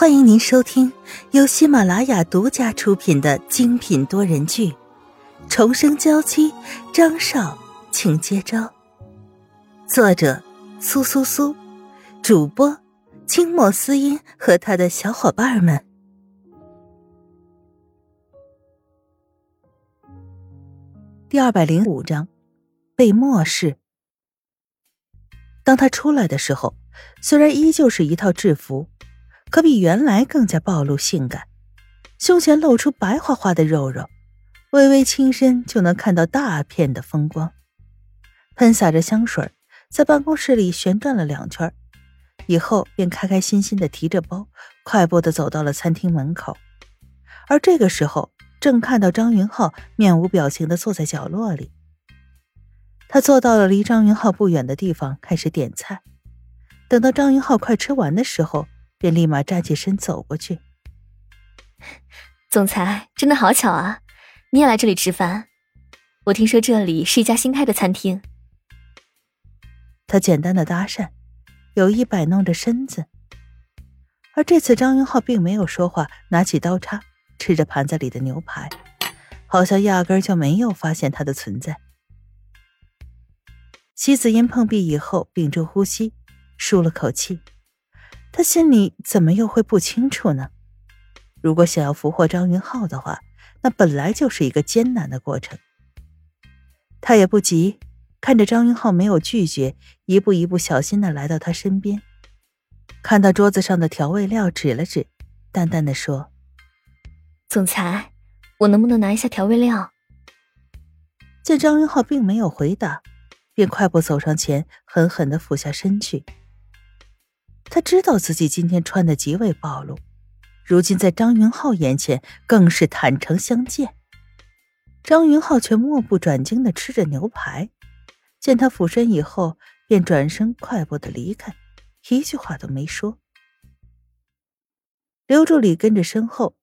欢迎您收听由喜马拉雅独家出品的精品多人剧《重生娇妻》，张少，请接招。作者：苏苏苏，主播：清末思音和他的小伙伴们。第二百零五章，被漠视。当他出来的时候，虽然依旧是一套制服。可比原来更加暴露性感，胸前露出白花花的肉肉，微微轻身就能看到大片的风光。喷洒着香水，在办公室里旋转了两圈，以后便开开心心的提着包，快步的走到了餐厅门口。而这个时候，正看到张云浩面无表情的坐在角落里。他坐到了离张云浩不远的地方，开始点菜。等到张云浩快吃完的时候，便立马站起身走过去。总裁，真的好巧啊！你也来这里吃饭？我听说这里是一家新开的餐厅。他简单的搭讪，有意摆弄着身子。而这次张云浩并没有说话，拿起刀叉吃着盘子里的牛排，好像压根就没有发现他的存在。西子因碰壁以后，屏住呼吸，舒了口气。他心里怎么又会不清楚呢？如果想要俘获张云浩的话，那本来就是一个艰难的过程。他也不急，看着张云浩没有拒绝，一步一步小心的来到他身边，看到桌子上的调味料，指了指，淡淡的说：“总裁，我能不能拿一下调味料？”见张云浩并没有回答，便快步走上前，狠狠的俯下身去。他知道自己今天穿的极为暴露，如今在张云浩眼前更是坦诚相见。张云浩却目不转睛的吃着牛排，见他俯身以后，便转身快步的离开，一句话都没说。刘助理跟着身后，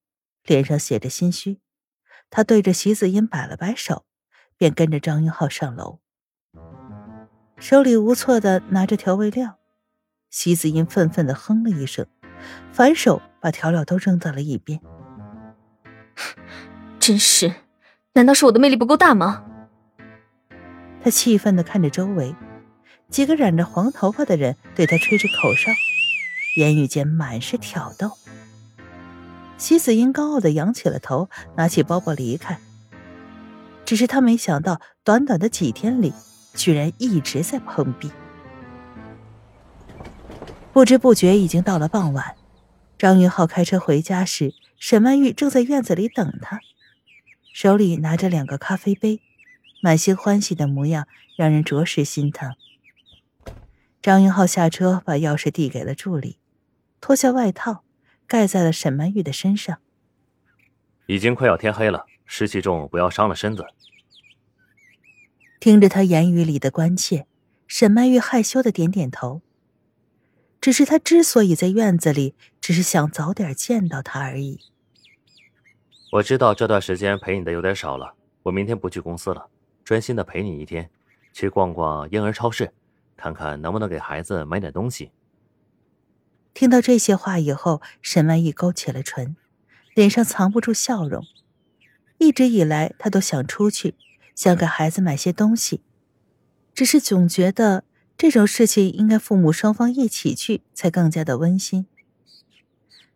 脸上写着心虚，他对着席子音摆了摆手，便跟着张云浩上楼，手里无措的拿着调味料。席子英愤愤的哼了一声，反手把调料都扔到了一边。真是，难道是我的魅力不够大吗？他气愤的看着周围，几个染着黄头发的人对他吹着口哨，言语间满是挑逗。席子英高傲的扬起了头，拿起包包离开。只是他没想到，短短的几天里，居然一直在碰壁。不知不觉已经到了傍晚，张云浩开车回家时，沈曼玉正在院子里等他，手里拿着两个咖啡杯，满心欢喜的模样让人着实心疼。张云浩下车，把钥匙递给了助理，脱下外套盖在了沈曼玉的身上。已经快要天黑了，湿气重，不要伤了身子。听着他言语里的关切，沈曼玉害羞的点点头。只是他之所以在院子里，只是想早点见到他而已。我知道这段时间陪你的有点少了，我明天不去公司了，专心的陪你一天，去逛逛婴儿超市，看看能不能给孩子买点东西。听到这些话以后，沈万义勾起了唇，脸上藏不住笑容。一直以来，他都想出去，想给孩子买些东西，只是总觉得。这种事情应该父母双方一起去才更加的温馨。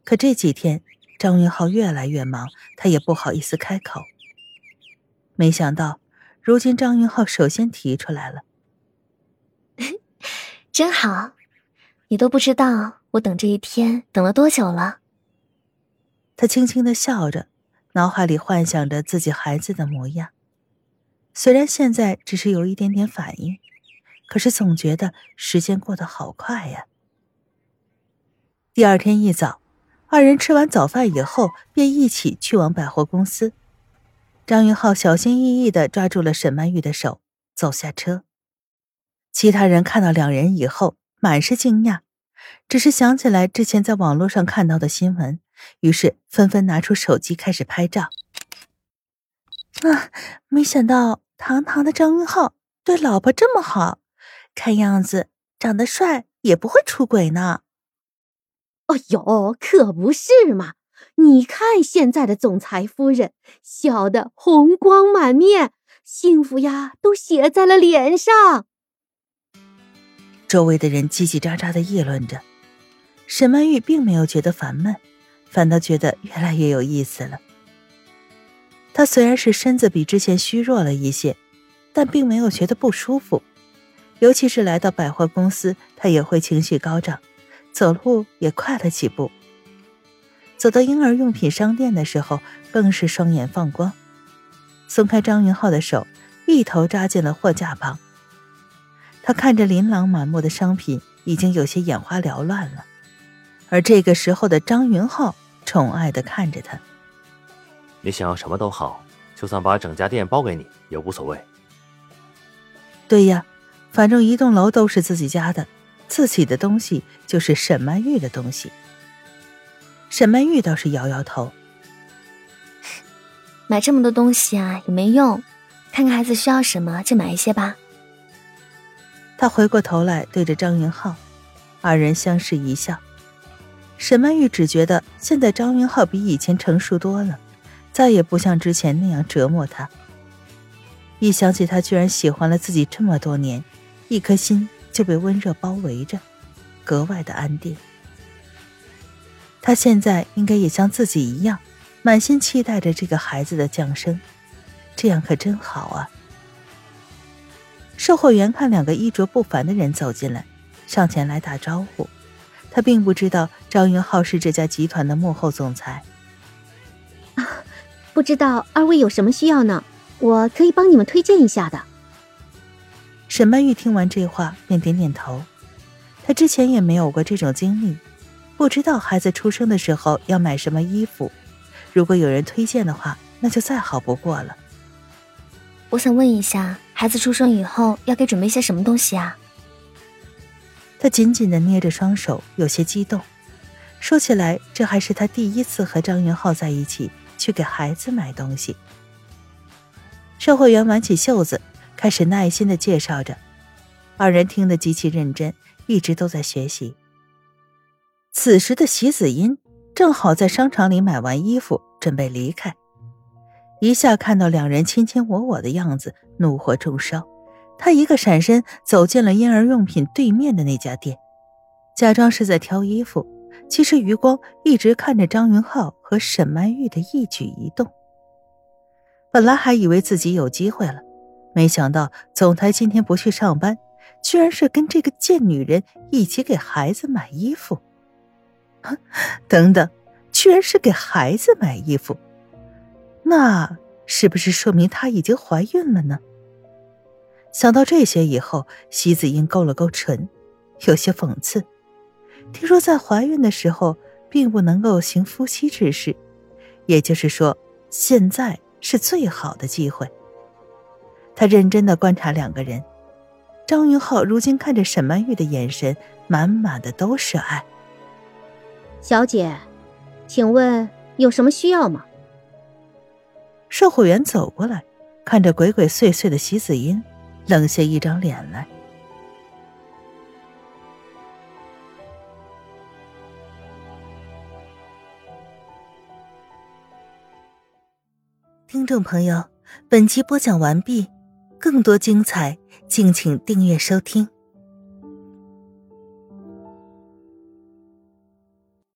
可这几天张云浩越来越忙，他也不好意思开口。没想到如今张云浩首先提出来了，真好，你都不知道我等这一天等了多久了。他轻轻的笑着，脑海里幻想着自己孩子的模样，虽然现在只是有一点点反应。可是总觉得时间过得好快呀。第二天一早，二人吃完早饭以后，便一起去往百货公司。张云浩小心翼翼的抓住了沈曼玉的手，走下车。其他人看到两人以后，满是惊讶，只是想起来之前在网络上看到的新闻，于是纷纷拿出手机开始拍照。啊，没想到堂堂的张云浩对老婆这么好。看样子长得帅也不会出轨呢。哎呦，可不是嘛！你看现在的总裁夫人，笑得红光满面，幸福呀都写在了脸上。周围的人叽叽喳喳的议论着，沈曼玉并没有觉得烦闷，反倒觉得越来越有意思了。她虽然是身子比之前虚弱了一些，但并没有觉得不舒服。尤其是来到百货公司，他也会情绪高涨，走路也快了几步。走到婴儿用品商店的时候，更是双眼放光，松开张云浩的手，一头扎进了货架旁。他看着琳琅满目的商品，已经有些眼花缭乱了。而这个时候的张云浩宠爱的看着他：“你想要什么都好，就算把整家店包给你也无所谓。”“对呀，反正一栋楼都是自己家的，自己的东西就是沈曼玉的东西。”沈曼玉倒是摇摇头：“买这么多东西啊也没用，看看孩子需要什么就买一些吧。”他回过头来，对着张云浩，二人相视一笑。沈曼玉只觉得现在张云浩比以前成熟多了，再也不像之前那样折磨他。一想起他居然喜欢了自己这么多年，一颗心就被温热包围着，格外的安定。他现在应该也像自己一样，满心期待着这个孩子的降生，这样可真好啊。售货员看两个衣着不凡的人走进来，上前来打招呼。他并不知道张云浩是这家集团的幕后总裁。啊，不知道二位有什么需要呢？我可以帮你们推荐一下的。沈曼玉听完这话，便点点头。她之前也没有过这种经历，不知道孩子出生的时候要买什么衣服。如果有人推荐的话，那就再好不过了。我想问一下，孩子出生以后要给准备些什么东西啊？他紧紧的捏着双手，有些激动。说起来，这还是他第一次和张云浩在一起去给孩子买东西。售货员挽起袖子，开始耐心的介绍着。二人听得极其认真，一直都在学习。此时的席子音正好在商场里买完衣服，准备离开。一下看到两人卿卿我我的样子，怒火中烧，他一个闪身走进了婴儿用品对面的那家店，假装是在挑衣服，其实余光一直看着张云浩和沈曼玉的一举一动。本来还以为自己有机会了，没想到总裁今天不去上班，居然是跟这个贱女人一起给孩子买衣服。等等，居然是给孩子买衣服。那是不是说明她已经怀孕了呢？想到这些以后，席子英勾了勾唇，有些讽刺。听说在怀孕的时候并不能够行夫妻之事，也就是说，现在是最好的机会。他认真的观察两个人，张云浩如今看着沈曼玉的眼神，满满的都是爱。小姐，请问有什么需要吗？售货员走过来，看着鬼鬼祟祟的席子音，冷下一张脸来。听众朋友，本集播讲完毕，更多精彩，敬请订阅收听。